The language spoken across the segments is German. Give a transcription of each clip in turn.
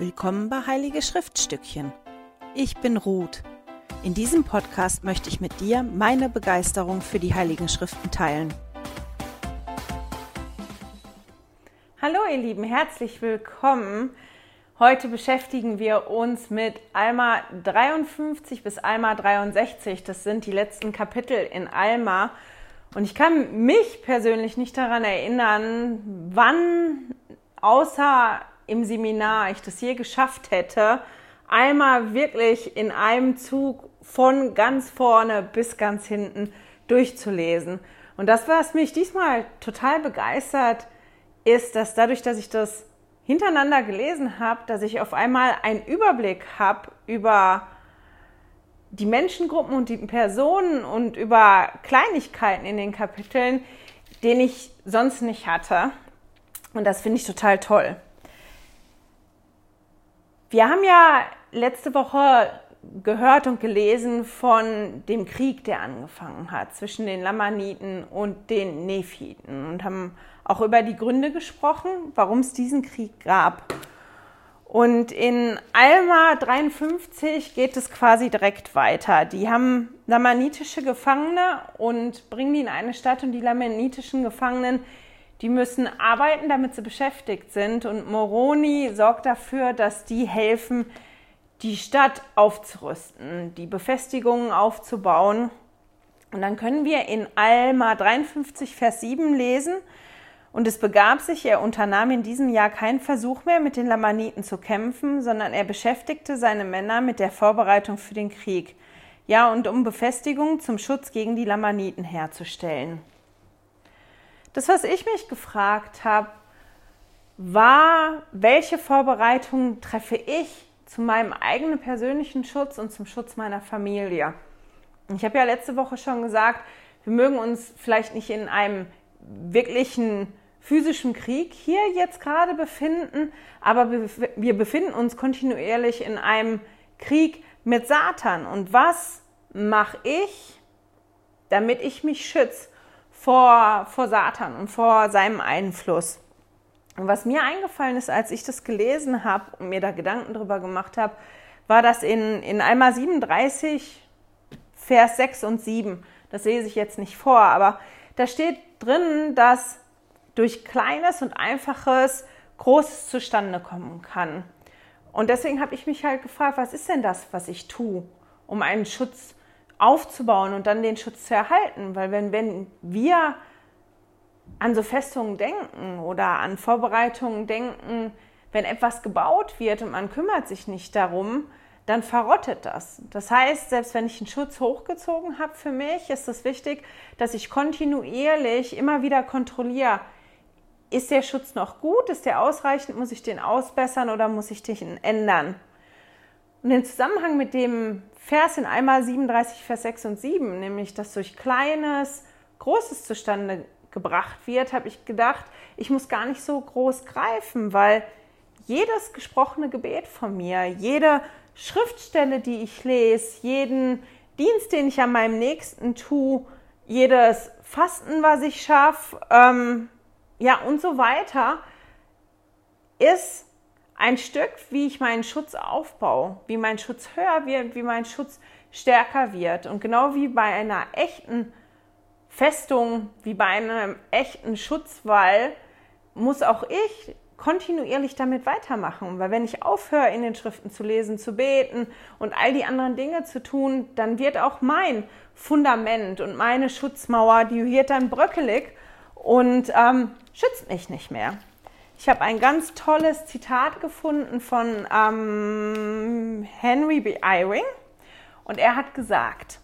Willkommen bei Heilige Schriftstückchen. Ich bin Ruth. In diesem Podcast möchte ich mit dir meine Begeisterung für die Heiligen Schriften teilen. Hallo ihr Lieben, herzlich willkommen. Heute beschäftigen wir uns mit Alma 53 bis Alma 63. Das sind die letzten Kapitel in Alma. Und ich kann mich persönlich nicht daran erinnern, wann außer im Seminar ich das je geschafft hätte, einmal wirklich in einem Zug von ganz vorne bis ganz hinten durchzulesen. Und das, was mich diesmal total begeistert, ist, dass dadurch, dass ich das hintereinander gelesen habe, dass ich auf einmal einen Überblick habe über die Menschengruppen und die Personen und über Kleinigkeiten in den Kapiteln, den ich sonst nicht hatte. Und das finde ich total toll. Wir haben ja letzte Woche gehört und gelesen von dem Krieg, der angefangen hat zwischen den Lamaniten und den Nephiten und haben auch über die Gründe gesprochen, warum es diesen Krieg gab. Und in Alma 53 geht es quasi direkt weiter. Die haben lamanitische Gefangene und bringen die in eine Stadt und die lamanitischen Gefangenen die müssen arbeiten, damit sie beschäftigt sind. Und Moroni sorgt dafür, dass die helfen, die Stadt aufzurüsten, die Befestigungen aufzubauen. Und dann können wir in Alma 53, Vers 7 lesen. Und es begab sich, er unternahm in diesem Jahr keinen Versuch mehr, mit den Lamaniten zu kämpfen, sondern er beschäftigte seine Männer mit der Vorbereitung für den Krieg. Ja, und um Befestigungen zum Schutz gegen die Lamaniten herzustellen. Das, was ich mich gefragt habe, war, welche Vorbereitungen treffe ich zu meinem eigenen persönlichen Schutz und zum Schutz meiner Familie? Ich habe ja letzte Woche schon gesagt, wir mögen uns vielleicht nicht in einem wirklichen physischen Krieg hier jetzt gerade befinden, aber wir befinden uns kontinuierlich in einem Krieg mit Satan. Und was mache ich, damit ich mich schütze? Vor, vor Satan und vor seinem Einfluss. Und was mir eingefallen ist, als ich das gelesen habe und mir da Gedanken drüber gemacht habe, war das in, in Alma 37, Vers 6 und 7. Das lese ich jetzt nicht vor, aber da steht drin, dass durch Kleines und Einfaches Großes zustande kommen kann. Und deswegen habe ich mich halt gefragt, was ist denn das, was ich tue, um einen Schutz aufzubauen und dann den Schutz zu erhalten. Weil wenn, wenn wir an so Festungen denken oder an Vorbereitungen denken, wenn etwas gebaut wird und man kümmert sich nicht darum, dann verrottet das. Das heißt, selbst wenn ich einen Schutz hochgezogen habe für mich, ist es wichtig, dass ich kontinuierlich immer wieder kontrolliere, ist der Schutz noch gut, ist der ausreichend, muss ich den ausbessern oder muss ich den ändern? Und im Zusammenhang mit dem Vers in einmal 37, Vers 6 und 7, nämlich dass durch Kleines Großes zustande gebracht wird, habe ich gedacht, ich muss gar nicht so groß greifen, weil jedes gesprochene Gebet von mir, jede Schriftstelle, die ich lese, jeden Dienst, den ich an meinem Nächsten tue, jedes Fasten, was ich schaffe, ähm, ja und so weiter, ist ein Stück, wie ich meinen Schutz aufbaue, wie mein Schutz höher wird, wie mein Schutz stärker wird. Und genau wie bei einer echten Festung, wie bei einem echten Schutzwall, muss auch ich kontinuierlich damit weitermachen. Weil wenn ich aufhöre, in den Schriften zu lesen, zu beten und all die anderen Dinge zu tun, dann wird auch mein Fundament und meine Schutzmauer, die wird dann bröckelig und ähm, schützt mich nicht mehr. Ich habe ein ganz tolles Zitat gefunden von ähm, Henry B. Eyring und er hat gesagt,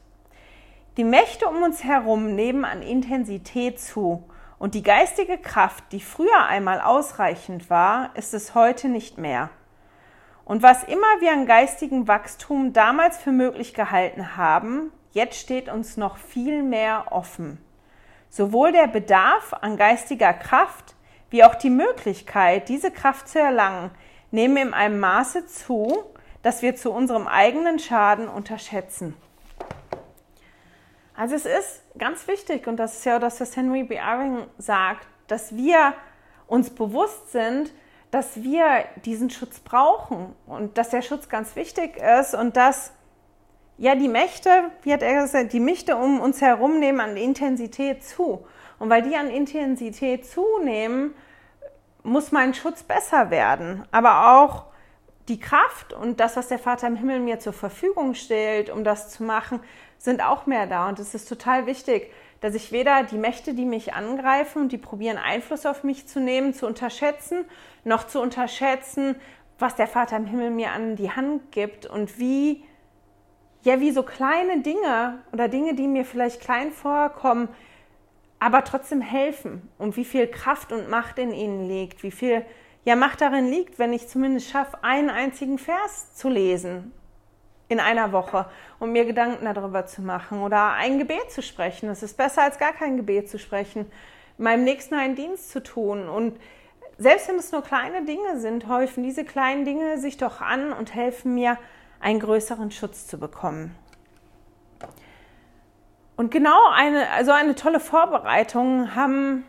die Mächte um uns herum nehmen an Intensität zu und die geistige Kraft, die früher einmal ausreichend war, ist es heute nicht mehr. Und was immer wir an geistigem Wachstum damals für möglich gehalten haben, jetzt steht uns noch viel mehr offen. Sowohl der Bedarf an geistiger Kraft wie auch die Möglichkeit, diese Kraft zu erlangen, nehmen in einem Maße zu, dass wir zu unserem eigenen Schaden unterschätzen. Also es ist ganz wichtig, und das ist ja das, was Henry B. Eyring sagt, dass wir uns bewusst sind, dass wir diesen Schutz brauchen und dass der Schutz ganz wichtig ist und dass ja die Mächte, wie hat er gesagt, die Mächte um uns herum nehmen an Intensität zu. Und weil die an Intensität zunehmen, muss mein Schutz besser werden. Aber auch die Kraft und das, was der Vater im Himmel mir zur Verfügung stellt, um das zu machen, sind auch mehr da. Und es ist total wichtig, dass ich weder die Mächte, die mich angreifen und die probieren Einfluss auf mich zu nehmen, zu unterschätzen, noch zu unterschätzen, was der Vater im Himmel mir an die Hand gibt und wie, ja, wie so kleine Dinge oder Dinge, die mir vielleicht klein vorkommen, aber trotzdem helfen und wie viel Kraft und Macht in ihnen liegt, wie viel ja Macht darin liegt, wenn ich zumindest schaffe, einen einzigen Vers zu lesen in einer Woche und mir Gedanken darüber zu machen oder ein Gebet zu sprechen. Es ist besser als gar kein Gebet zu sprechen, meinem Nächsten einen Dienst zu tun. Und selbst wenn es nur kleine Dinge sind, häufen diese kleinen Dinge sich doch an und helfen mir, einen größeren Schutz zu bekommen. Und genau eine, also eine tolle Vorbereitung haben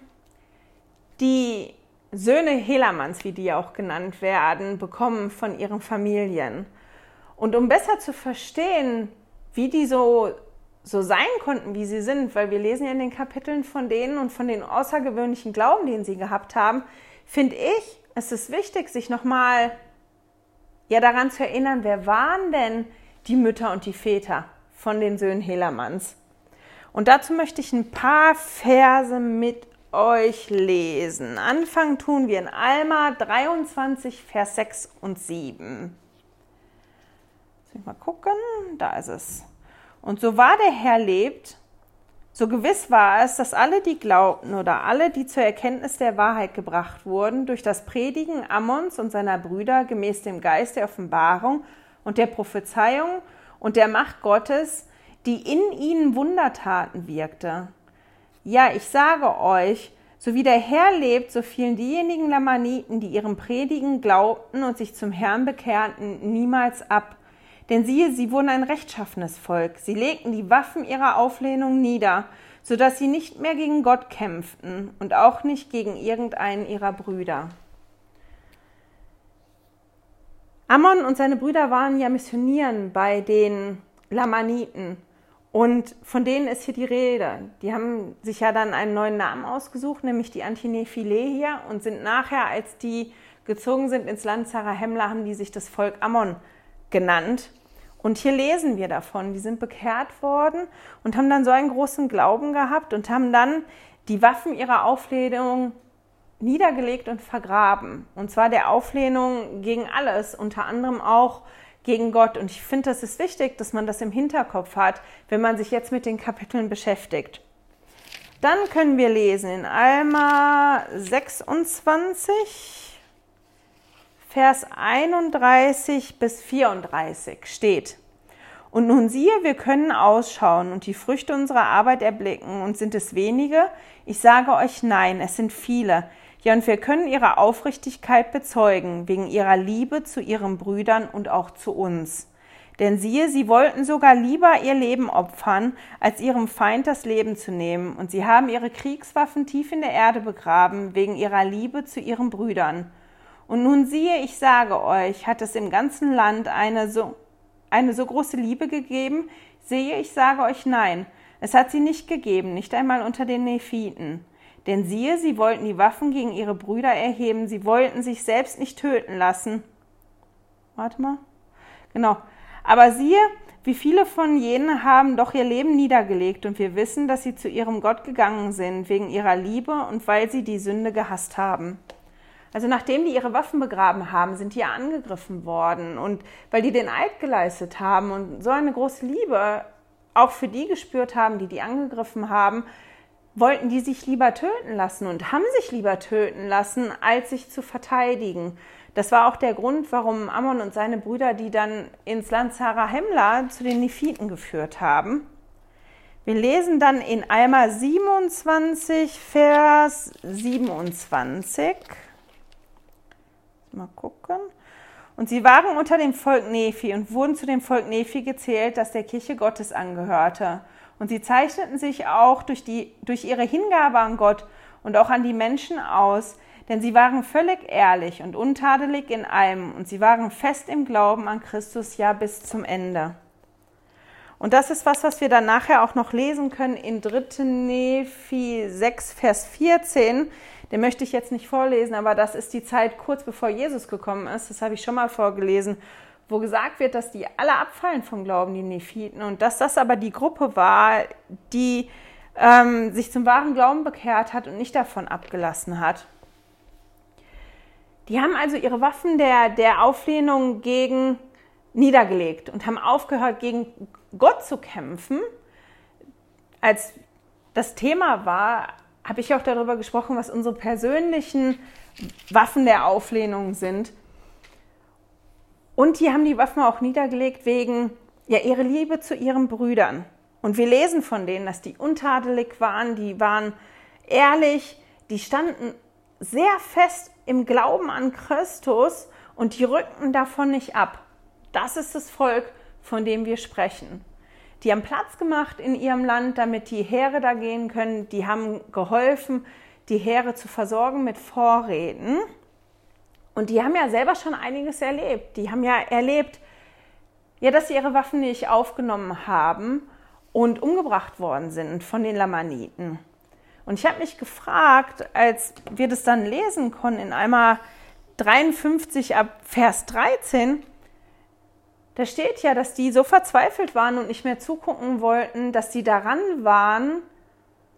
die Söhne Helamanns, wie die auch genannt werden, bekommen von ihren Familien. Und um besser zu verstehen, wie die so, so sein konnten, wie sie sind, weil wir lesen ja in den Kapiteln von denen und von den außergewöhnlichen Glauben, den sie gehabt haben, finde ich, es ist wichtig, sich nochmal ja, daran zu erinnern, wer waren denn die Mütter und die Väter von den Söhnen Helamanns? Und dazu möchte ich ein paar Verse mit euch lesen. Anfangen tun wir in Alma 23, Vers 6 und 7 mal gucken, da ist es. Und so wahr der Herr lebt, so gewiss war es, dass alle, die glaubten oder alle, die zur Erkenntnis der Wahrheit gebracht wurden, durch das Predigen Ammons und seiner Brüder gemäß dem Geist der Offenbarung und der Prophezeiung und der Macht Gottes, die in ihnen Wundertaten wirkte. Ja, ich sage euch, so wie der Herr lebt, so fielen diejenigen Lamaniten, die ihrem Predigen glaubten und sich zum Herrn bekehrten, niemals ab, denn siehe, sie wurden ein rechtschaffenes Volk. Sie legten die Waffen ihrer Auflehnung nieder, so dass sie nicht mehr gegen Gott kämpften und auch nicht gegen irgendeinen ihrer Brüder. Ammon und seine Brüder waren ja missionieren bei den Lamaniten. Und von denen ist hier die Rede. Die haben sich ja dann einen neuen Namen ausgesucht, nämlich die Antinephile hier, und sind nachher, als die gezogen sind ins Land Zarahemla, haben die sich das Volk Ammon genannt. Und hier lesen wir davon, die sind bekehrt worden und haben dann so einen großen Glauben gehabt und haben dann die Waffen ihrer Auflehnung niedergelegt und vergraben. Und zwar der Auflehnung gegen alles, unter anderem auch gegen Gott. Und ich finde, das ist wichtig, dass man das im Hinterkopf hat, wenn man sich jetzt mit den Kapiteln beschäftigt. Dann können wir lesen in Alma 26, Vers 31 bis 34 steht. Und nun siehe, wir können ausschauen und die Früchte unserer Arbeit erblicken. Und sind es wenige? Ich sage euch nein, es sind viele. Ja, und wir können ihre Aufrichtigkeit bezeugen, wegen ihrer Liebe zu ihren Brüdern und auch zu uns. Denn siehe, sie wollten sogar lieber ihr Leben opfern, als ihrem Feind das Leben zu nehmen. Und sie haben ihre Kriegswaffen tief in der Erde begraben, wegen ihrer Liebe zu ihren Brüdern. Und nun siehe, ich sage euch, hat es im ganzen Land eine so, eine so große Liebe gegeben? Sehe, ich sage euch nein. Es hat sie nicht gegeben, nicht einmal unter den Nephiten. Denn siehe, sie wollten die Waffen gegen ihre Brüder erheben, sie wollten sich selbst nicht töten lassen. Warte mal. Genau. Aber siehe, wie viele von jenen haben doch ihr Leben niedergelegt, und wir wissen, dass sie zu ihrem Gott gegangen sind, wegen ihrer Liebe und weil sie die Sünde gehasst haben. Also nachdem die ihre Waffen begraben haben, sind die ja angegriffen worden. Und weil die den Eid geleistet haben und so eine große Liebe auch für die gespürt haben, die die angegriffen haben, wollten die sich lieber töten lassen und haben sich lieber töten lassen, als sich zu verteidigen. Das war auch der Grund, warum Ammon und seine Brüder die dann ins Land Zarahemla zu den Nephiten geführt haben. Wir lesen dann in Alma 27, Vers 27. Mal gucken. Und sie waren unter dem Volk Nephi und wurden zu dem Volk Nephi gezählt, das der Kirche Gottes angehörte. Und sie zeichneten sich auch durch, die, durch ihre Hingabe an Gott und auch an die Menschen aus, denn sie waren völlig ehrlich und untadelig in allem und sie waren fest im Glauben an Christus ja bis zum Ende. Und das ist was, was wir dann nachher auch noch lesen können in 3. Nephi 6, Vers 14. Den möchte ich jetzt nicht vorlesen, aber das ist die Zeit kurz bevor Jesus gekommen ist. Das habe ich schon mal vorgelesen, wo gesagt wird, dass die alle abfallen vom Glauben, die Nephiten. Und dass das aber die Gruppe war, die ähm, sich zum wahren Glauben bekehrt hat und nicht davon abgelassen hat. Die haben also ihre Waffen der, der Auflehnung gegen niedergelegt und haben aufgehört, gegen Gott zu kämpfen. Als das Thema war, habe ich auch darüber gesprochen, was unsere persönlichen Waffen der Auflehnung sind. Und die haben die Waffen auch niedergelegt wegen ja, ihrer Liebe zu ihren Brüdern. Und wir lesen von denen, dass die untadelig waren, die waren ehrlich, die standen sehr fest im Glauben an Christus und die rückten davon nicht ab. Das ist das Volk, von dem wir sprechen. Die haben Platz gemacht in ihrem Land, damit die Heere da gehen können. Die haben geholfen, die Heere zu versorgen mit Vorräten. Und die haben ja selber schon einiges erlebt. Die haben ja erlebt, ja, dass sie ihre Waffen nicht aufgenommen haben und umgebracht worden sind von den Lamaniten. Und ich habe mich gefragt, als wir das dann lesen konnten in einmal 53 ab Vers 13, da steht ja, dass die so verzweifelt waren und nicht mehr zugucken wollten, dass sie daran waren,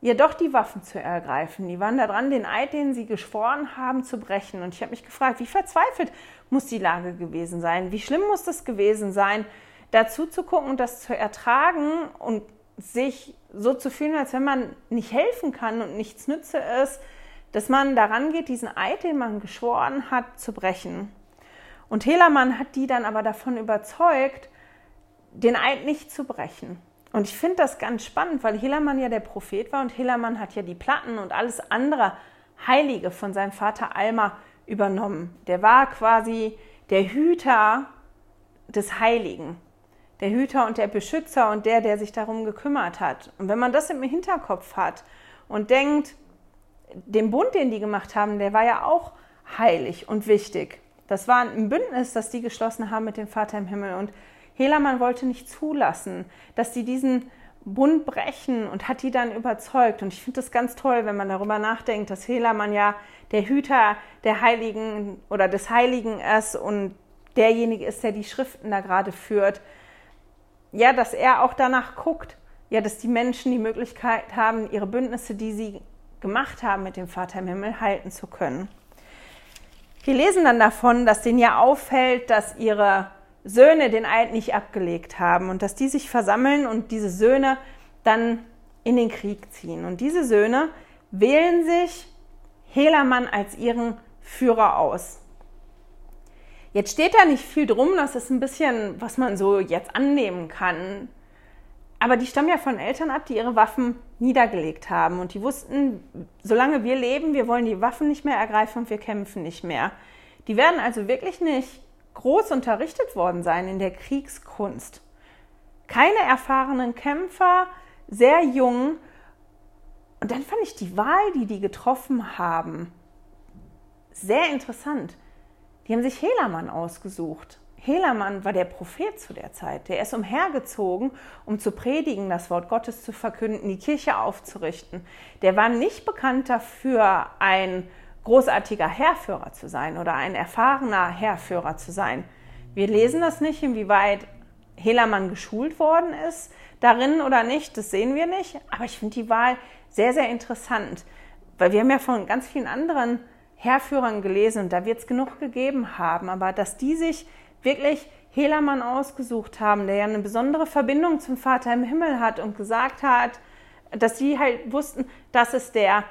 ja doch die Waffen zu ergreifen. Die waren daran, den Eid, den sie geschworen haben, zu brechen. Und ich habe mich gefragt, wie verzweifelt muss die Lage gewesen sein? Wie schlimm muss das gewesen sein, dazu zu gucken und das zu ertragen und sich so zu fühlen, als wenn man nicht helfen kann und nichts nütze ist, dass man daran geht, diesen Eid, den man geschworen hat, zu brechen. Und Helaman hat die dann aber davon überzeugt, den Eid nicht zu brechen. Und ich finde das ganz spannend, weil Helaman ja der Prophet war und Helaman hat ja die Platten und alles andere Heilige von seinem Vater Alma übernommen. Der war quasi der Hüter des Heiligen der Hüter und der Beschützer und der, der sich darum gekümmert hat. Und wenn man das im Hinterkopf hat und denkt, den Bund, den die gemacht haben, der war ja auch heilig und wichtig. Das war ein Bündnis, das die geschlossen haben mit dem Vater im Himmel. Und Helaman wollte nicht zulassen, dass sie diesen Bund brechen und hat die dann überzeugt. Und ich finde das ganz toll, wenn man darüber nachdenkt, dass Helaman ja der Hüter der Heiligen oder des Heiligen ist und derjenige ist, der die Schriften da gerade führt ja, dass er auch danach guckt, ja, dass die Menschen die Möglichkeit haben, ihre Bündnisse, die sie gemacht haben mit dem Vater im Himmel, halten zu können. Wir lesen dann davon, dass denen ja auffällt, dass ihre Söhne den Eid nicht abgelegt haben und dass die sich versammeln und diese Söhne dann in den Krieg ziehen. Und diese Söhne wählen sich Helaman als ihren Führer aus. Jetzt steht da nicht viel drum, das ist ein bisschen, was man so jetzt annehmen kann. Aber die stammen ja von Eltern ab, die ihre Waffen niedergelegt haben. Und die wussten, solange wir leben, wir wollen die Waffen nicht mehr ergreifen und wir kämpfen nicht mehr. Die werden also wirklich nicht groß unterrichtet worden sein in der Kriegskunst. Keine erfahrenen Kämpfer, sehr jung. Und dann fand ich die Wahl, die die getroffen haben, sehr interessant. Die haben sich Helaman ausgesucht. Helaman war der Prophet zu der Zeit. Der ist umhergezogen, um zu predigen, das Wort Gottes zu verkünden, die Kirche aufzurichten. Der war nicht bekannt dafür, ein großartiger Herrführer zu sein oder ein erfahrener Herrführer zu sein. Wir lesen das nicht, inwieweit Helaman geschult worden ist, darin oder nicht, das sehen wir nicht. Aber ich finde die Wahl sehr, sehr interessant, weil wir haben ja von ganz vielen anderen Herrführern gelesen und da wird es genug gegeben haben, aber dass die sich wirklich Helamann ausgesucht haben, der ja eine besondere Verbindung zum Vater im Himmel hat und gesagt hat, dass sie halt wussten, das ist der,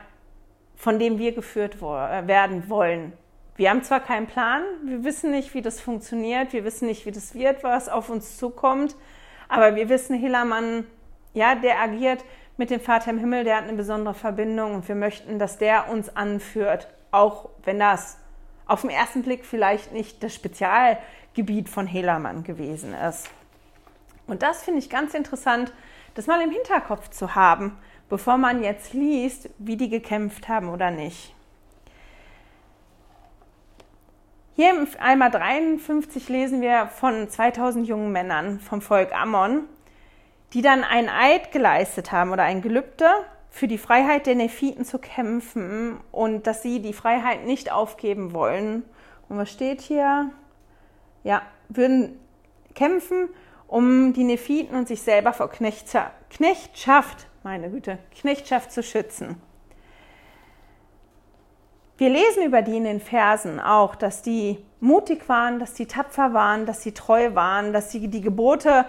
von dem wir geführt äh, werden wollen. Wir haben zwar keinen Plan, wir wissen nicht, wie das funktioniert, wir wissen nicht, wie das wird, was auf uns zukommt, aber wir wissen, Helamann, ja, der agiert mit dem Vater im Himmel, der hat eine besondere Verbindung und wir möchten, dass der uns anführt auch wenn das auf den ersten Blick vielleicht nicht das Spezialgebiet von Helamann gewesen ist. Und das finde ich ganz interessant, das mal im Hinterkopf zu haben, bevor man jetzt liest, wie die gekämpft haben oder nicht. Hier im Eimer 53 lesen wir von 2000 jungen Männern vom Volk Ammon, die dann einen Eid geleistet haben oder ein Gelübde, für die Freiheit der Nephiten zu kämpfen und dass sie die Freiheit nicht aufgeben wollen. Und was steht hier? Ja, würden kämpfen, um die Nephiten und sich selber vor Knechtschaft, meine Güte, Knechtschaft zu schützen. Wir lesen über die in den Versen auch, dass die mutig waren, dass die tapfer waren, dass sie treu waren, dass sie die Gebote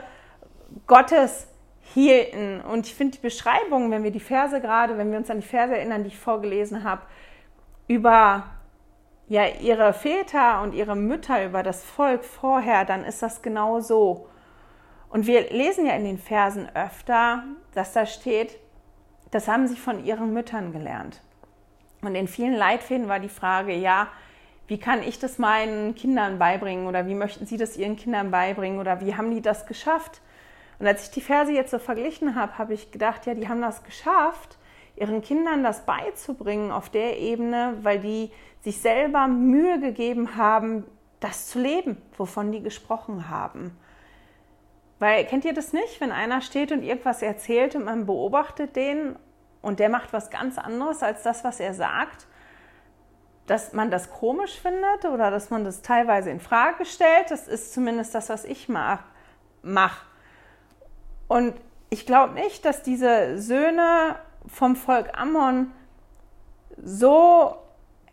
Gottes hielten. Und ich finde die Beschreibung, wenn wir die Verse gerade, wenn wir uns an die Verse erinnern, die ich vorgelesen habe, über ja, ihre Väter und ihre Mütter, über das Volk vorher, dann ist das genau so. Und wir lesen ja in den Versen öfter, dass da steht, das haben sie von ihren Müttern gelernt. Und in vielen Leitfäden war die Frage, ja, wie kann ich das meinen Kindern beibringen oder wie möchten sie das ihren Kindern beibringen oder wie haben die das geschafft? Und als ich die Verse jetzt so verglichen habe, habe ich gedacht, ja, die haben das geschafft, ihren Kindern das beizubringen auf der Ebene, weil die sich selber Mühe gegeben haben, das zu leben, wovon die gesprochen haben. Weil kennt ihr das nicht, wenn einer steht und irgendwas erzählt und man beobachtet den und der macht was ganz anderes als das, was er sagt, dass man das komisch findet oder dass man das teilweise in Frage stellt. Das ist zumindest das, was ich mache. Und ich glaube nicht, dass diese Söhne vom Volk Ammon so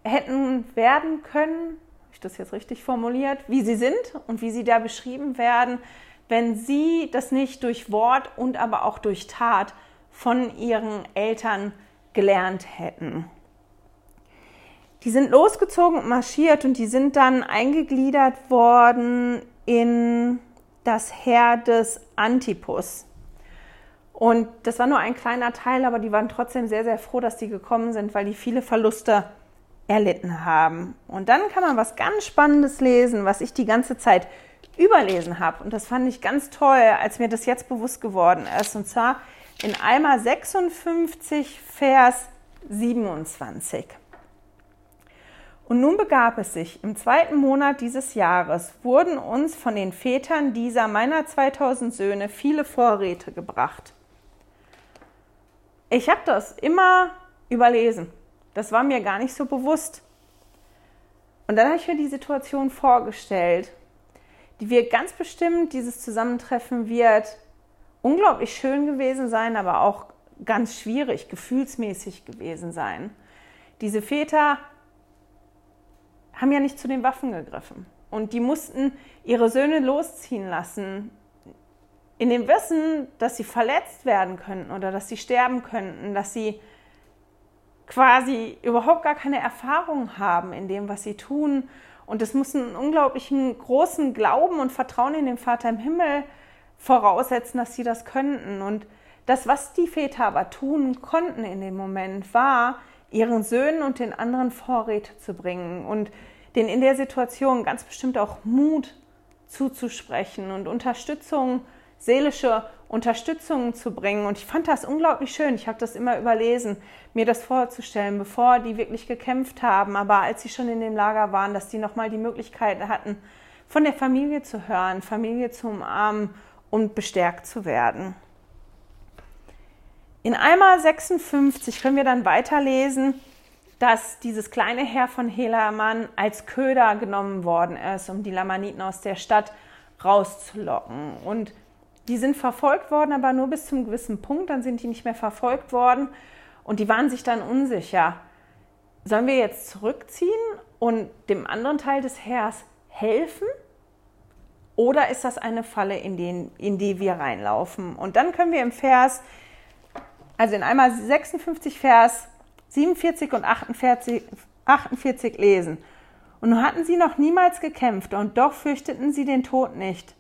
hätten werden können, ich das jetzt richtig formuliert, wie sie sind und wie sie da beschrieben werden, wenn sie das nicht durch Wort und aber auch durch Tat von ihren Eltern gelernt hätten. Die sind losgezogen und marschiert und die sind dann eingegliedert worden in das Heer des Antipus. Und das war nur ein kleiner Teil, aber die waren trotzdem sehr, sehr froh, dass die gekommen sind, weil die viele Verluste erlitten haben. Und dann kann man was ganz Spannendes lesen, was ich die ganze Zeit überlesen habe. Und das fand ich ganz toll, als mir das jetzt bewusst geworden ist. Und zwar in Alma 56, Vers 27. Und nun begab es sich, im zweiten Monat dieses Jahres wurden uns von den Vätern dieser meiner 2000 Söhne viele Vorräte gebracht. Ich habe das immer überlesen. Das war mir gar nicht so bewusst. Und dann habe ich mir die Situation vorgestellt, die wir ganz bestimmt, dieses Zusammentreffen wird unglaublich schön gewesen sein, aber auch ganz schwierig, gefühlsmäßig gewesen sein. Diese Väter haben ja nicht zu den Waffen gegriffen und die mussten ihre Söhne losziehen lassen, in dem Wissen, dass sie verletzt werden könnten oder dass sie sterben könnten, dass sie quasi überhaupt gar keine Erfahrung haben in dem, was sie tun. Und es muss einen unglaublichen großen Glauben und Vertrauen in den Vater im Himmel voraussetzen, dass sie das könnten. Und das, was die Väter aber tun konnten in dem Moment, war, ihren Söhnen und den anderen Vorräte zu bringen und denen in der Situation ganz bestimmt auch Mut zuzusprechen und Unterstützung, seelische Unterstützung zu bringen. Und ich fand das unglaublich schön. Ich habe das immer überlesen, mir das vorzustellen, bevor die wirklich gekämpft haben, aber als sie schon in dem Lager waren, dass die nochmal die Möglichkeit hatten, von der Familie zu hören, Familie zu umarmen und bestärkt zu werden. In Eimer 56 können wir dann weiterlesen, dass dieses kleine Heer von Helaman als Köder genommen worden ist, um die Lamaniten aus der Stadt rauszulocken. Und die sind verfolgt worden, aber nur bis zum gewissen Punkt, dann sind die nicht mehr verfolgt worden und die waren sich dann unsicher. Sollen wir jetzt zurückziehen und dem anderen Teil des Heers helfen? Oder ist das eine Falle, in, den, in die wir reinlaufen? Und dann können wir im Vers, also in einmal 56 Vers 47 und 48, 48 lesen. Und nun hatten sie noch niemals gekämpft und doch fürchteten sie den Tod nicht.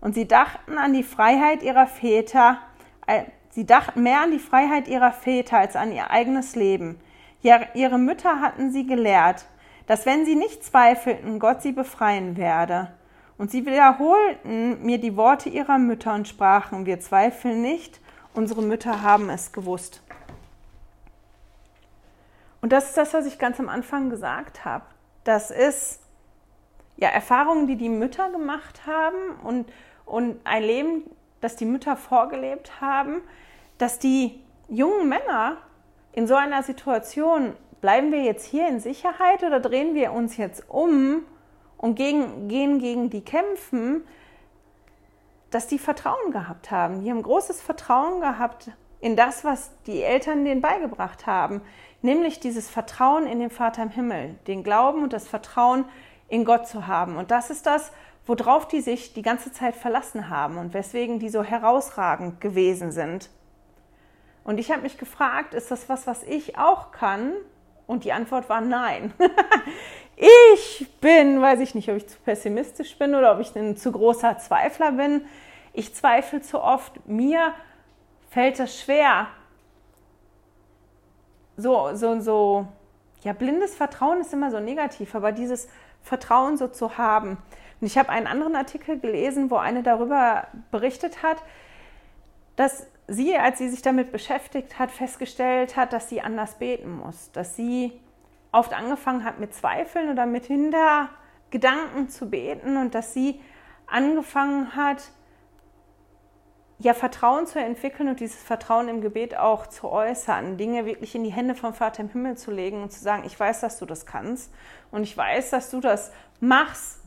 Und sie dachten an die Freiheit ihrer Väter, äh, sie dachten mehr an die Freiheit ihrer Väter als an ihr eigenes Leben. Ja, ihre Mütter hatten sie gelehrt, dass wenn sie nicht zweifelten, Gott sie befreien werde. Und sie wiederholten mir die Worte ihrer Mütter und sprachen, wir zweifeln nicht, unsere Mütter haben es gewusst. Und das ist das, was ich ganz am Anfang gesagt habe. Das ist ja, Erfahrungen, die die Mütter gemacht haben und, und ein Leben, das die Mütter vorgelebt haben, dass die jungen Männer in so einer Situation, bleiben wir jetzt hier in Sicherheit oder drehen wir uns jetzt um und gegen, gehen gegen die kämpfen, dass die Vertrauen gehabt haben. Die haben großes Vertrauen gehabt in das, was die Eltern denen beigebracht haben, nämlich dieses Vertrauen in den Vater im Himmel, den Glauben und das Vertrauen in Gott zu haben. Und das ist das, worauf die sich die ganze Zeit verlassen haben und weswegen die so herausragend gewesen sind. Und ich habe mich gefragt, ist das was, was ich auch kann? Und die Antwort war nein. ich bin, weiß ich nicht, ob ich zu pessimistisch bin oder ob ich ein zu großer Zweifler bin. Ich zweifle zu oft. Mir fällt es schwer, so, so, so, ja, blindes Vertrauen ist immer so negativ, aber dieses Vertrauen so zu haben. Und ich habe einen anderen Artikel gelesen, wo eine darüber berichtet hat, dass sie, als sie sich damit beschäftigt hat, festgestellt hat, dass sie anders beten muss, dass sie oft angefangen hat mit Zweifeln oder mit Hintergedanken zu beten und dass sie angefangen hat, ja, Vertrauen zu entwickeln und dieses Vertrauen im Gebet auch zu äußern, Dinge wirklich in die Hände vom Vater im Himmel zu legen und zu sagen, ich weiß, dass du das kannst und ich weiß, dass du das machst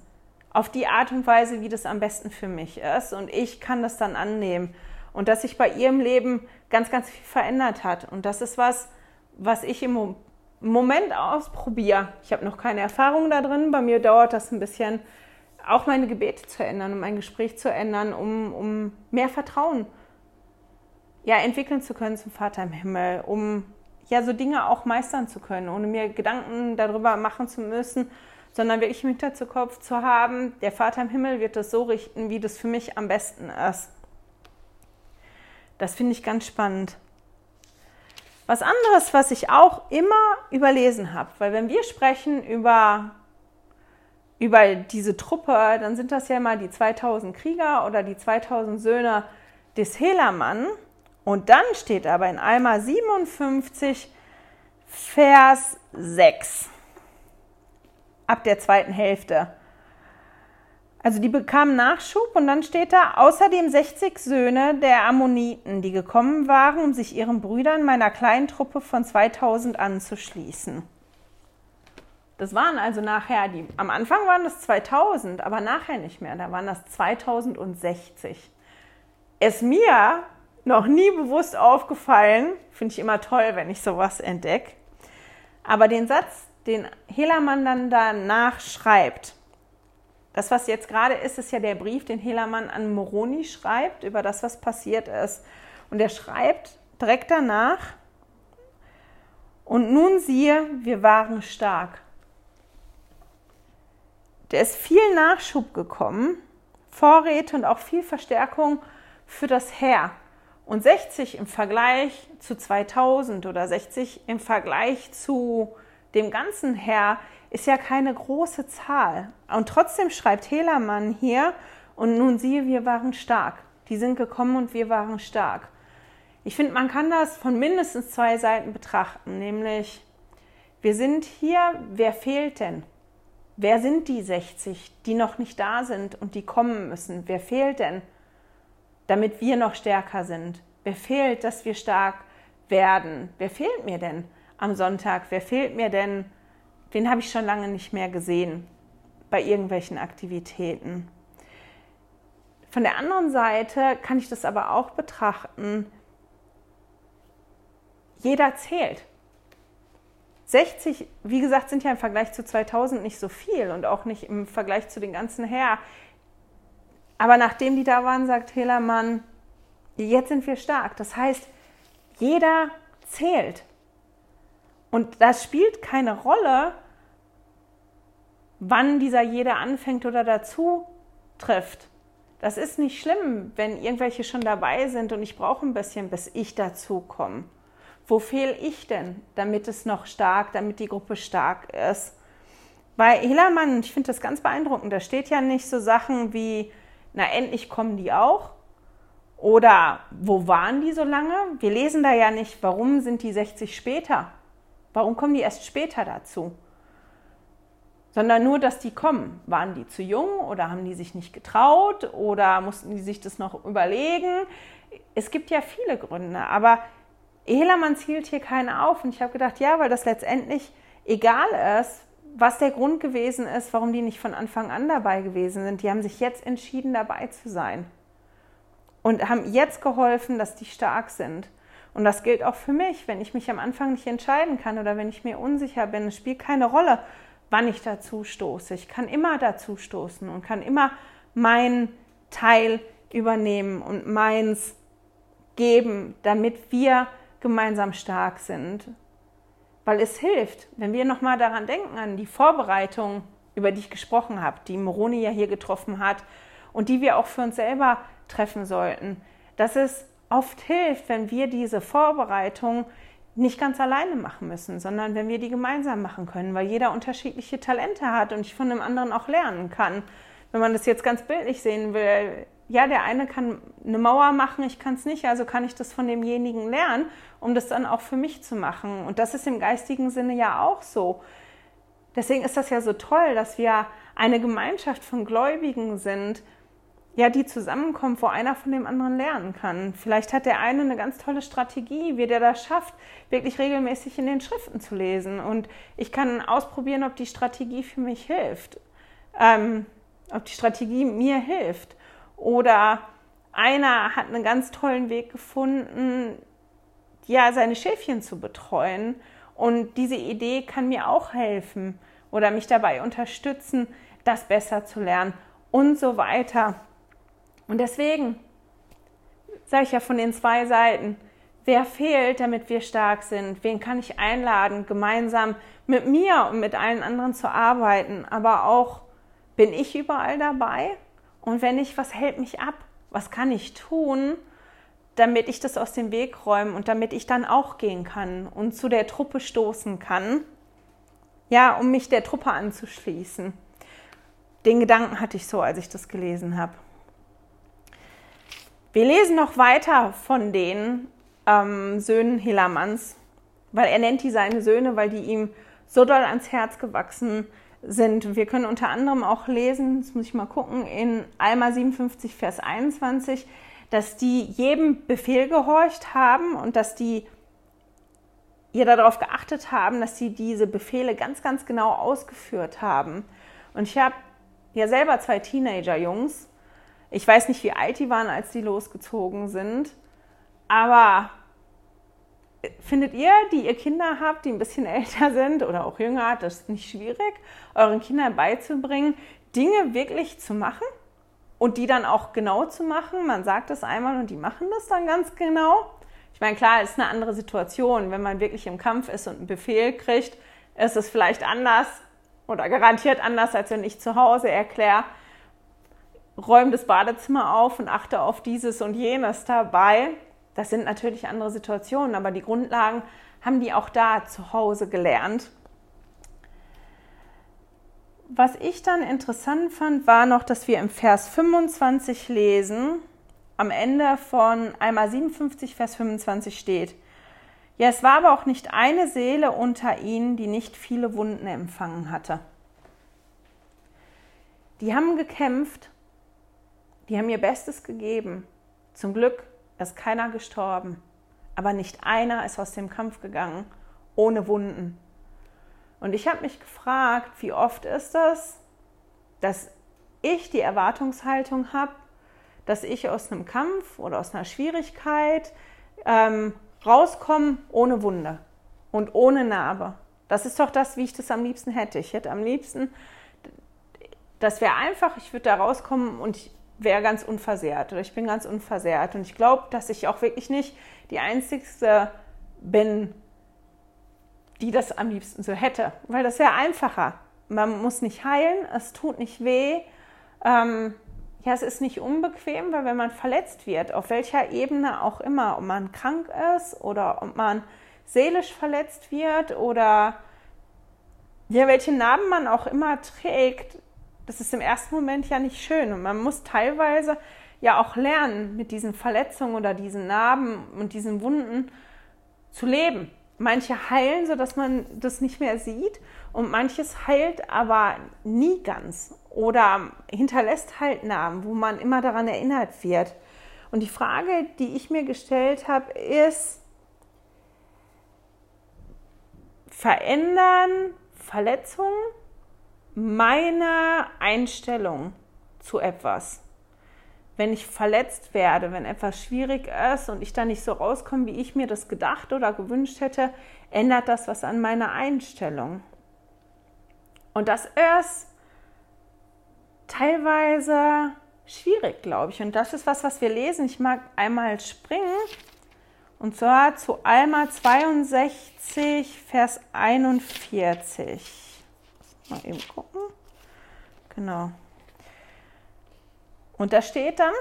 auf die Art und Weise, wie das am besten für mich ist. Und ich kann das dann annehmen. Und dass sich bei ihrem Leben ganz, ganz viel verändert hat. Und das ist was, was ich im Moment ausprobiere. Ich habe noch keine Erfahrung da drin, bei mir dauert das ein bisschen, auch meine Gebete zu ändern, um mein Gespräch zu ändern, um, um mehr Vertrauen ja, entwickeln zu können zum Vater im Himmel, um ja so Dinge auch meistern zu können, ohne mir Gedanken darüber machen zu müssen, sondern wirklich im Hinterkopf zu haben, der Vater im Himmel wird das so richten, wie das für mich am besten ist. Das finde ich ganz spannend. Was anderes, was ich auch immer überlesen habe, weil wenn wir sprechen über über diese Truppe, dann sind das ja mal die 2000 Krieger oder die 2000 Söhne des Helamann. Und dann steht aber in Alma 57, Vers 6, ab der zweiten Hälfte. Also die bekamen Nachschub und dann steht da außerdem 60 Söhne der Ammoniten, die gekommen waren, um sich ihren Brüdern meiner kleinen Truppe von 2000 anzuschließen. Das waren also nachher die, am Anfang waren das 2000, aber nachher nicht mehr. Da waren das 2060. Es mir noch nie bewusst aufgefallen, finde ich immer toll, wenn ich sowas entdecke. Aber den Satz, den Helamann dann danach schreibt, das, was jetzt gerade ist, ist ja der Brief, den Helamann an Moroni schreibt über das, was passiert ist. Und er schreibt direkt danach, und nun siehe, wir waren stark. Da ist viel Nachschub gekommen, Vorräte und auch viel Verstärkung für das Heer. Und 60 im Vergleich zu 2000 oder 60 im Vergleich zu dem ganzen Heer ist ja keine große Zahl. Und trotzdem schreibt Helamann hier, und nun siehe, wir waren stark. Die sind gekommen und wir waren stark. Ich finde, man kann das von mindestens zwei Seiten betrachten, nämlich wir sind hier, wer fehlt denn? Wer sind die 60, die noch nicht da sind und die kommen müssen? Wer fehlt denn, damit wir noch stärker sind? Wer fehlt, dass wir stark werden? Wer fehlt mir denn am Sonntag? Wer fehlt mir denn? Wen habe ich schon lange nicht mehr gesehen bei irgendwelchen Aktivitäten? Von der anderen Seite kann ich das aber auch betrachten. Jeder zählt. 60, wie gesagt, sind ja im Vergleich zu 2000 nicht so viel und auch nicht im Vergleich zu den ganzen her. Aber nachdem die da waren, sagt Helamann, jetzt sind wir stark. Das heißt, jeder zählt. Und das spielt keine Rolle, wann dieser jeder anfängt oder dazu trifft. Das ist nicht schlimm, wenn irgendwelche schon dabei sind und ich brauche ein bisschen, bis ich dazu komme. Wo fehle ich denn, damit es noch stark, damit die Gruppe stark ist? Bei Hillermann, ich finde das ganz beeindruckend, da steht ja nicht so Sachen wie, na endlich kommen die auch. Oder wo waren die so lange? Wir lesen da ja nicht, warum sind die 60 später? Warum kommen die erst später dazu? sondern nur, dass die kommen. Waren die zu jung oder haben die sich nicht getraut oder mussten die sich das noch überlegen? Es gibt ja viele Gründe, aber Helamann zielt hier keinen auf. Und ich habe gedacht, ja, weil das letztendlich egal ist, was der Grund gewesen ist, warum die nicht von Anfang an dabei gewesen sind. Die haben sich jetzt entschieden, dabei zu sein. Und haben jetzt geholfen, dass die stark sind. Und das gilt auch für mich, wenn ich mich am Anfang nicht entscheiden kann oder wenn ich mir unsicher bin. Es spielt keine Rolle, wann ich dazu stoße. Ich kann immer dazu stoßen und kann immer meinen Teil übernehmen und meins geben, damit wir gemeinsam stark sind. Weil es hilft, wenn wir nochmal daran denken, an die Vorbereitung, über die ich gesprochen habe, die Moroni ja hier getroffen hat und die wir auch für uns selber treffen sollten, dass es oft hilft, wenn wir diese Vorbereitung nicht ganz alleine machen müssen, sondern wenn wir die gemeinsam machen können, weil jeder unterschiedliche Talente hat und ich von dem anderen auch lernen kann. Wenn man das jetzt ganz bildlich sehen will, ja, der eine kann eine Mauer machen, ich kann es nicht, also kann ich das von demjenigen lernen, um das dann auch für mich zu machen. Und das ist im geistigen Sinne ja auch so. Deswegen ist das ja so toll, dass wir eine Gemeinschaft von Gläubigen sind, ja, die zusammenkommt, wo einer von dem anderen lernen kann. Vielleicht hat der eine eine ganz tolle Strategie, wie der das schafft, wirklich regelmäßig in den Schriften zu lesen. Und ich kann ausprobieren, ob die Strategie für mich hilft, ähm, ob die Strategie mir hilft. Oder einer hat einen ganz tollen Weg gefunden, ja, seine Schäfchen zu betreuen. Und diese Idee kann mir auch helfen oder mich dabei unterstützen, das besser zu lernen und so weiter. Und deswegen sage ich ja von den zwei Seiten, wer fehlt, damit wir stark sind? Wen kann ich einladen, gemeinsam mit mir und mit allen anderen zu arbeiten? Aber auch, bin ich überall dabei? Und wenn nicht, was hält mich ab? Was kann ich tun, damit ich das aus dem Weg räume und damit ich dann auch gehen kann und zu der Truppe stoßen kann? Ja, um mich der Truppe anzuschließen. Den Gedanken hatte ich so, als ich das gelesen habe. Wir lesen noch weiter von den ähm, Söhnen Hilamans, weil er nennt die seine Söhne, weil die ihm so doll ans Herz gewachsen sind. Wir können unter anderem auch lesen, das muss ich mal gucken, in Alma 57, Vers 21, dass die jedem Befehl gehorcht haben und dass die ihr darauf geachtet haben, dass sie diese Befehle ganz, ganz genau ausgeführt haben. Und ich habe ja selber zwei Teenager-Jungs ich weiß nicht, wie alt die waren, als die losgezogen sind, aber findet ihr, die ihr Kinder habt, die ein bisschen älter sind oder auch jünger, das ist nicht schwierig, euren Kindern beizubringen, Dinge wirklich zu machen und die dann auch genau zu machen? Man sagt es einmal und die machen das dann ganz genau. Ich meine, klar, es ist eine andere Situation. Wenn man wirklich im Kampf ist und einen Befehl kriegt, ist es vielleicht anders oder garantiert anders, als wenn ich zu Hause erkläre, räume das Badezimmer auf und achte auf dieses und jenes dabei. Das sind natürlich andere Situationen, aber die Grundlagen haben die auch da zu Hause gelernt. Was ich dann interessant fand, war noch, dass wir im Vers 25 lesen, am Ende von einmal 57, Vers 25 steht, ja, es war aber auch nicht eine Seele unter ihnen, die nicht viele Wunden empfangen hatte. Die haben gekämpft die haben ihr Bestes gegeben. Zum Glück ist keiner gestorben, aber nicht einer ist aus dem Kampf gegangen ohne Wunden. Und ich habe mich gefragt, wie oft ist das, dass ich die Erwartungshaltung habe, dass ich aus einem Kampf oder aus einer Schwierigkeit ähm, rauskomme ohne Wunde und ohne Narbe. Das ist doch das, wie ich das am liebsten hätte. Ich hätte am liebsten, das wäre einfach, ich würde da rauskommen und ich, wäre ganz unversehrt oder ich bin ganz unversehrt. Und ich glaube, dass ich auch wirklich nicht die Einzige bin, die das am liebsten so hätte, weil das wäre einfacher. Man muss nicht heilen, es tut nicht weh. Ähm, ja, es ist nicht unbequem, weil wenn man verletzt wird, auf welcher Ebene auch immer, ob man krank ist oder ob man seelisch verletzt wird oder ja, welche Narben man auch immer trägt, das ist im ersten Moment ja nicht schön. Und man muss teilweise ja auch lernen, mit diesen Verletzungen oder diesen Narben und diesen Wunden zu leben. manche heilen, sodass man das nicht mehr sieht und manches heilt aber nie ganz oder hinterlässt halt Namen, wo man immer daran erinnert wird. Und die Frage, die ich mir gestellt habe, ist, verändern Verletzungen meine Einstellung zu etwas? wenn ich verletzt werde, wenn etwas schwierig ist und ich da nicht so rauskomme, wie ich mir das gedacht oder gewünscht hätte, ändert das was an meiner Einstellung. Und das ist teilweise schwierig, glaube ich. Und das ist was, was wir lesen. Ich mag einmal springen. Und zwar zu Alma 62, Vers 41. Mal eben gucken. Genau. Und da steht dann,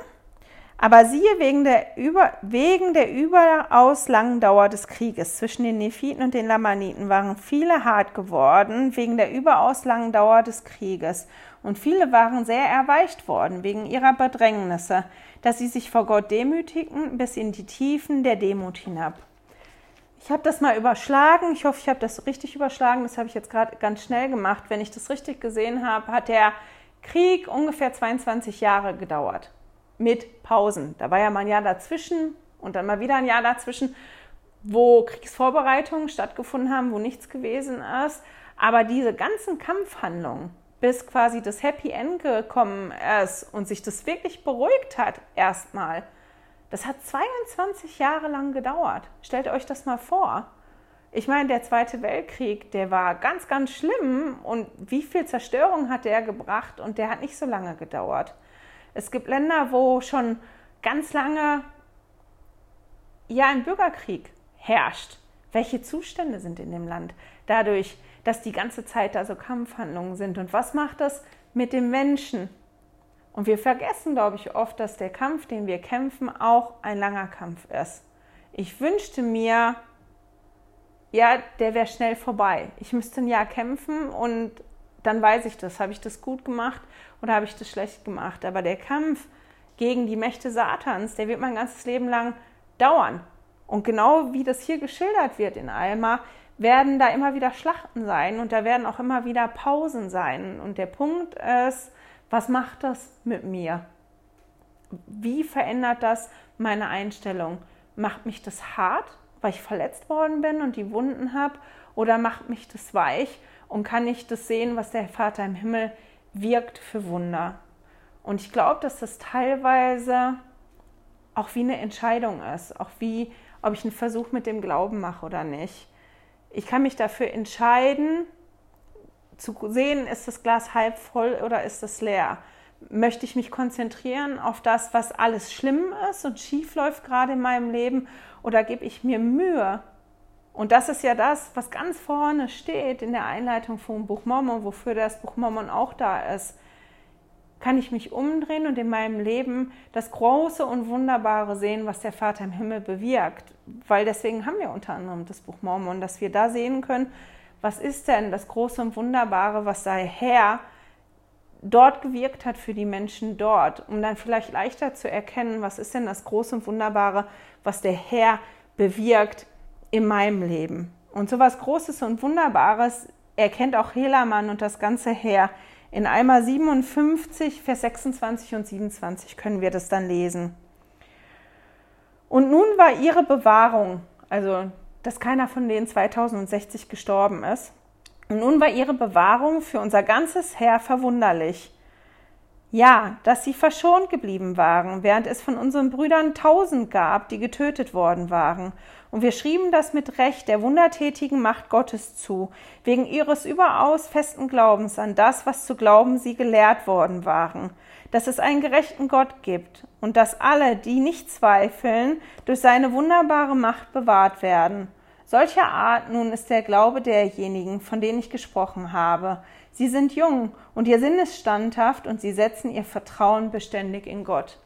aber siehe, wegen der, über, wegen der überaus langen Dauer des Krieges zwischen den Nephiten und den Lamaniten waren viele hart geworden, wegen der überaus langen Dauer des Krieges. Und viele waren sehr erweicht worden wegen ihrer Bedrängnisse, dass sie sich vor Gott demütigten bis in die Tiefen der Demut hinab. Ich habe das mal überschlagen. Ich hoffe, ich habe das richtig überschlagen. Das habe ich jetzt gerade ganz schnell gemacht. Wenn ich das richtig gesehen habe, hat der Krieg ungefähr 22 Jahre gedauert. Mit Pausen. Da war ja mal ein Jahr dazwischen und dann mal wieder ein Jahr dazwischen, wo Kriegsvorbereitungen stattgefunden haben, wo nichts gewesen ist. Aber diese ganzen Kampfhandlungen, bis quasi das Happy End gekommen ist und sich das wirklich beruhigt hat, erstmal, das hat 22 Jahre lang gedauert. Stellt euch das mal vor. Ich meine, der Zweite Weltkrieg, der war ganz, ganz schlimm und wie viel Zerstörung hat der gebracht und der hat nicht so lange gedauert. Es gibt Länder, wo schon ganz lange ja ein Bürgerkrieg herrscht. Welche Zustände sind in dem Land? Dadurch, dass die ganze Zeit da so Kampfhandlungen sind. Und was macht das mit dem Menschen? Und wir vergessen, glaube ich, oft, dass der Kampf, den wir kämpfen, auch ein langer Kampf ist. Ich wünschte mir, ja, der wäre schnell vorbei. Ich müsste ein Jahr kämpfen und dann weiß ich das. Habe ich das gut gemacht oder habe ich das schlecht gemacht? Aber der Kampf gegen die Mächte Satans, der wird mein ganzes Leben lang dauern. Und genau wie das hier geschildert wird in Alma, werden da immer wieder Schlachten sein und da werden auch immer wieder Pausen sein. Und der Punkt ist, was macht das mit mir? Wie verändert das meine Einstellung? Macht mich das hart? weil ich verletzt worden bin und die Wunden habe? Oder macht mich das weich und kann ich das sehen, was der Vater im Himmel wirkt für Wunder? Und ich glaube, dass das teilweise auch wie eine Entscheidung ist, auch wie, ob ich einen Versuch mit dem Glauben mache oder nicht. Ich kann mich dafür entscheiden, zu sehen, ist das Glas halb voll oder ist es leer. Möchte ich mich konzentrieren auf das, was alles schlimm ist und schief läuft gerade in meinem Leben oder gebe ich mir Mühe? Und das ist ja das, was ganz vorne steht in der Einleitung vom Buch Mormon, wofür das Buch Mormon auch da ist. Kann ich mich umdrehen und in meinem Leben das Große und Wunderbare sehen, was der Vater im Himmel bewirkt? Weil deswegen haben wir unter anderem das Buch Mormon, dass wir da sehen können, was ist denn das Große und Wunderbare, was der Herr dort gewirkt hat für die Menschen dort, um dann vielleicht leichter zu erkennen, was ist denn das Große und Wunderbare, was der Herr bewirkt in meinem Leben. Und so was Großes und Wunderbares erkennt auch Helamann und das ganze Heer. In Eimer 57, Vers 26 und 27 können wir das dann lesen. Und nun war ihre Bewahrung, also dass keiner von denen 2060 gestorben ist, und nun war ihre Bewahrung für unser ganzes Heer verwunderlich. Ja, dass sie verschont geblieben waren, während es von unseren Brüdern tausend gab, die getötet worden waren. Und wir schrieben das mit Recht der wundertätigen Macht Gottes zu, wegen ihres überaus festen Glaubens an das, was zu glauben sie gelehrt worden waren, dass es einen gerechten Gott gibt und dass alle, die nicht zweifeln, durch seine wunderbare Macht bewahrt werden. Solcher Art nun ist der Glaube derjenigen, von denen ich gesprochen habe. Sie sind jung und ihr Sinn ist standhaft und sie setzen ihr Vertrauen beständig in Gott.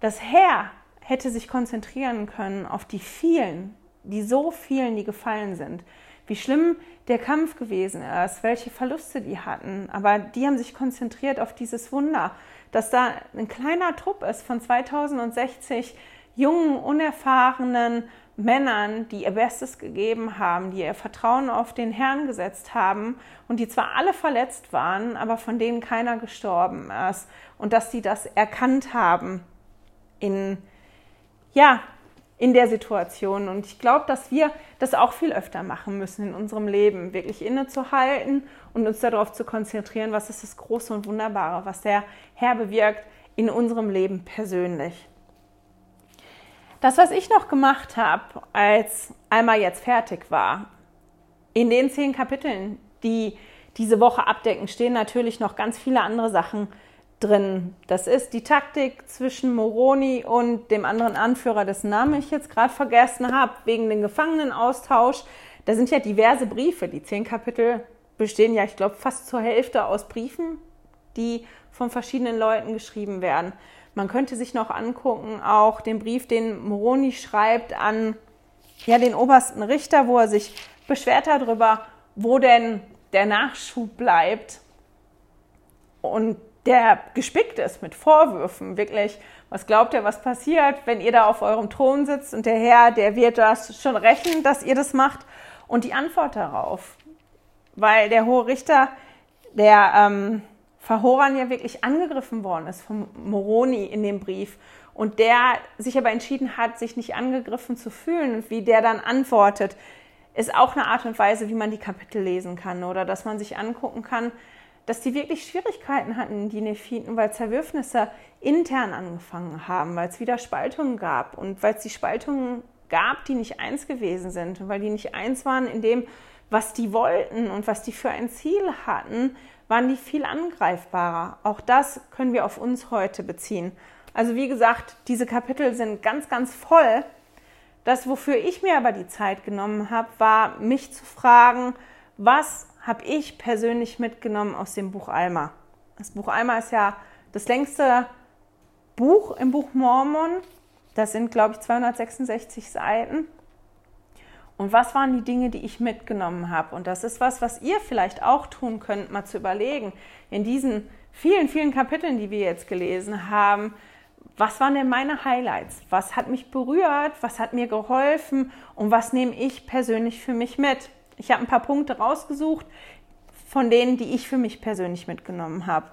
Das Herr hätte sich konzentrieren können auf die vielen, die so vielen, die gefallen sind. Wie schlimm der Kampf gewesen ist, welche Verluste die hatten. Aber die haben sich konzentriert auf dieses Wunder, dass da ein kleiner Trupp ist von 2060 jungen, unerfahrenen Männern, die ihr Bestes gegeben haben, die ihr Vertrauen auf den Herrn gesetzt haben und die zwar alle verletzt waren, aber von denen keiner gestorben ist und dass sie das erkannt haben in, ja, in der Situation. Und ich glaube, dass wir das auch viel öfter machen müssen in unserem Leben, wirklich innezuhalten und uns darauf zu konzentrieren, was ist das Große und Wunderbare, was der Herr bewirkt in unserem Leben persönlich. Das, was ich noch gemacht habe, als einmal jetzt fertig war, in den zehn Kapiteln, die diese Woche abdecken, stehen natürlich noch ganz viele andere Sachen drin. Das ist die Taktik zwischen Moroni und dem anderen Anführer, dessen Namen ich jetzt gerade vergessen habe, wegen dem Gefangenenaustausch. Da sind ja diverse Briefe. Die zehn Kapitel bestehen ja, ich glaube, fast zur Hälfte aus Briefen, die von verschiedenen Leuten geschrieben werden. Man könnte sich noch angucken, auch den Brief, den Moroni schreibt an ja, den obersten Richter, wo er sich beschwert darüber, wo denn der Nachschub bleibt und der gespickt ist mit Vorwürfen, wirklich. Was glaubt ihr, was passiert, wenn ihr da auf eurem Thron sitzt und der Herr, der wird das schon rächen, dass ihr das macht? Und die Antwort darauf, weil der hohe Richter, der ähm, Verhoran ja wirklich angegriffen worden ist von Moroni in dem Brief und der sich aber entschieden hat, sich nicht angegriffen zu fühlen und wie der dann antwortet, ist auch eine Art und Weise, wie man die Kapitel lesen kann oder dass man sich angucken kann, dass die wirklich Schwierigkeiten hatten, die Nephiten, weil Zerwürfnisse intern angefangen haben, weil es wieder Spaltungen gab und weil es die Spaltungen gab, die nicht eins gewesen sind und weil die nicht eins waren in dem, was die wollten und was die für ein Ziel hatten, waren die viel angreifbarer. Auch das können wir auf uns heute beziehen. Also wie gesagt, diese Kapitel sind ganz, ganz voll. Das, wofür ich mir aber die Zeit genommen habe, war, mich zu fragen, was habe ich persönlich mitgenommen aus dem Buch Alma? Das Buch Alma ist ja das längste Buch im Buch Mormon. Das sind, glaube ich, 266 Seiten. Und was waren die Dinge, die ich mitgenommen habe? Und das ist was, was ihr vielleicht auch tun könnt, mal zu überlegen. In diesen vielen, vielen Kapiteln, die wir jetzt gelesen haben, was waren denn meine Highlights? Was hat mich berührt? Was hat mir geholfen? Und was nehme ich persönlich für mich mit? Ich habe ein paar Punkte rausgesucht von denen, die ich für mich persönlich mitgenommen habe.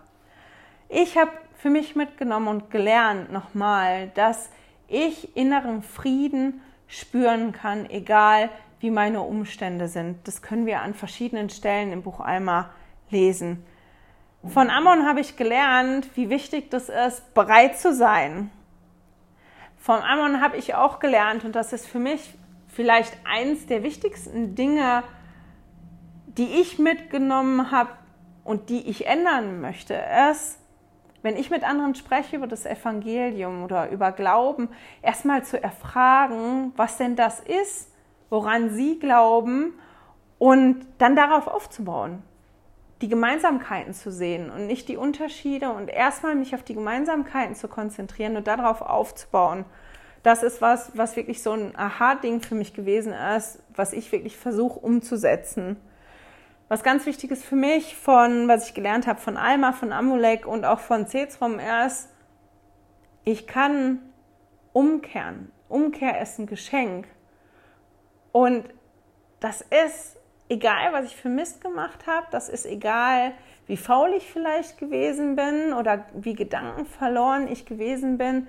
Ich habe für mich mitgenommen und gelernt nochmal, dass ich inneren Frieden spüren kann, egal wie meine Umstände sind. Das können wir an verschiedenen Stellen im Buch Alma lesen. Von Ammon habe ich gelernt, wie wichtig das ist, bereit zu sein. Von Ammon habe ich auch gelernt, und das ist für mich vielleicht eins der wichtigsten Dinge, die ich mitgenommen habe und die ich ändern möchte, ist, wenn ich mit anderen spreche über das Evangelium oder über Glauben, erstmal zu erfragen, was denn das ist, woran sie glauben und dann darauf aufzubauen. Die Gemeinsamkeiten zu sehen und nicht die Unterschiede und erstmal mich auf die Gemeinsamkeiten zu konzentrieren und darauf aufzubauen. Das ist was, was wirklich so ein Aha-Ding für mich gewesen ist, was ich wirklich versuche umzusetzen. Was ganz wichtig ist für mich, von was ich gelernt habe von Alma, von Amulek und auch von Cezrom ist, ich kann umkehren. Umkehr ist ein Geschenk. Und das ist egal, was ich für Mist gemacht habe, das ist egal, wie faul ich vielleicht gewesen bin oder wie gedankenverloren ich gewesen bin.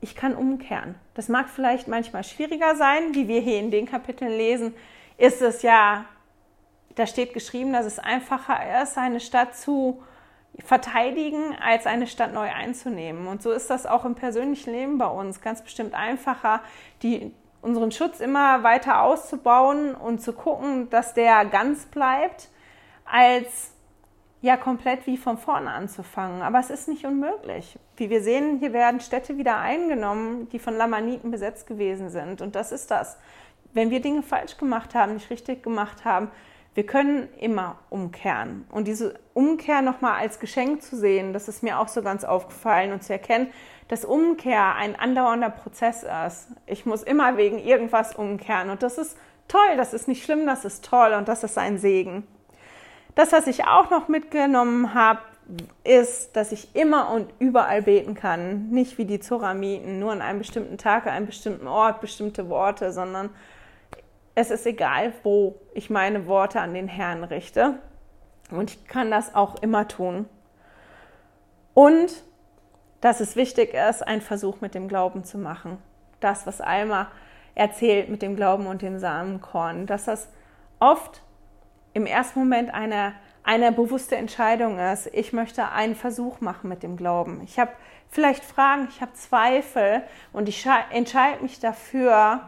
Ich kann umkehren. Das mag vielleicht manchmal schwieriger sein, wie wir hier in den Kapiteln lesen, ist es ja da steht geschrieben, dass es einfacher ist, eine Stadt zu verteidigen, als eine Stadt neu einzunehmen. Und so ist das auch im persönlichen Leben bei uns ganz bestimmt einfacher, die, unseren Schutz immer weiter auszubauen und zu gucken, dass der ganz bleibt, als ja komplett wie von vorne anzufangen. Aber es ist nicht unmöglich. Wie wir sehen, hier werden Städte wieder eingenommen, die von Lamaniten besetzt gewesen sind. Und das ist das. Wenn wir Dinge falsch gemacht haben, nicht richtig gemacht haben, wir können immer umkehren. Und diese Umkehr nochmal als Geschenk zu sehen, das ist mir auch so ganz aufgefallen und zu erkennen, dass Umkehr ein andauernder Prozess ist. Ich muss immer wegen irgendwas umkehren. Und das ist toll, das ist nicht schlimm, das ist toll und das ist ein Segen. Das, was ich auch noch mitgenommen habe, ist, dass ich immer und überall beten kann. Nicht wie die Zoramiten, nur an einem bestimmten Tag, an einem bestimmten Ort, bestimmte Worte, sondern es ist egal, wo ich meine Worte an den Herrn richte. Und ich kann das auch immer tun. Und dass es wichtig ist, einen Versuch mit dem Glauben zu machen. Das, was Alma erzählt mit dem Glauben und dem Samenkorn, dass das oft im ersten Moment eine eine bewusste Entscheidung ist, ich möchte einen Versuch machen mit dem Glauben. Ich habe vielleicht Fragen, ich habe Zweifel und ich entscheide mich dafür,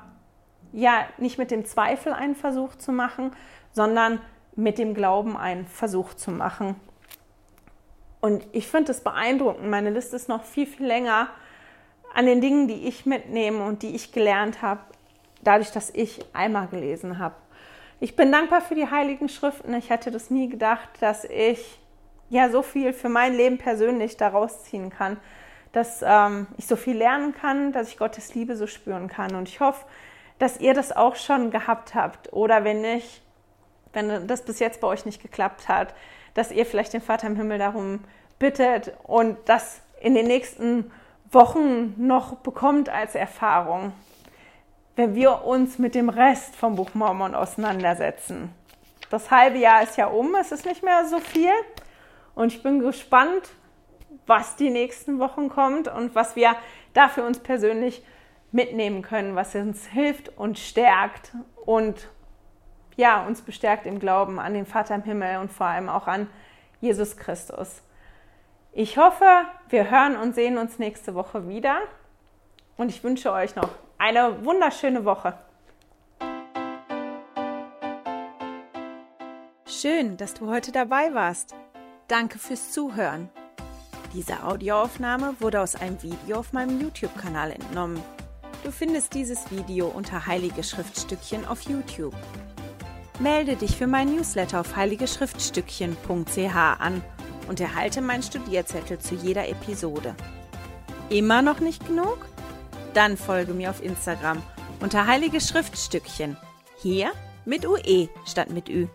ja, nicht mit dem Zweifel einen Versuch zu machen, sondern mit dem Glauben einen Versuch zu machen. Und ich finde es beeindruckend. Meine Liste ist noch viel, viel länger an den Dingen, die ich mitnehme und die ich gelernt habe, dadurch, dass ich einmal gelesen habe. Ich bin dankbar für die Heiligen Schriften. Ich hätte das nie gedacht, dass ich ja so viel für mein Leben persönlich daraus ziehen kann, dass ähm, ich so viel lernen kann, dass ich Gottes Liebe so spüren kann. Und ich hoffe, dass ihr das auch schon gehabt habt. Oder wenn nicht, wenn das bis jetzt bei euch nicht geklappt hat, dass ihr vielleicht den Vater im Himmel darum bittet und das in den nächsten Wochen noch bekommt als Erfahrung wenn wir uns mit dem Rest vom Buch Mormon auseinandersetzen. Das halbe Jahr ist ja um, es ist nicht mehr so viel. Und ich bin gespannt, was die nächsten Wochen kommt und was wir da für uns persönlich mitnehmen können, was uns hilft und stärkt und ja, uns bestärkt im Glauben an den Vater im Himmel und vor allem auch an Jesus Christus. Ich hoffe, wir hören und sehen uns nächste Woche wieder und ich wünsche euch noch eine wunderschöne Woche. Schön, dass du heute dabei warst. Danke fürs Zuhören. Diese Audioaufnahme wurde aus einem Video auf meinem YouTube-Kanal entnommen. Du findest dieses Video unter Heilige Schriftstückchen auf YouTube. Melde dich für mein Newsletter auf heiligeschriftstückchen.ch an und erhalte meinen Studierzettel zu jeder Episode. Immer noch nicht genug? Dann folge mir auf Instagram unter Heilige Schriftstückchen. Hier mit UE statt mit Ü.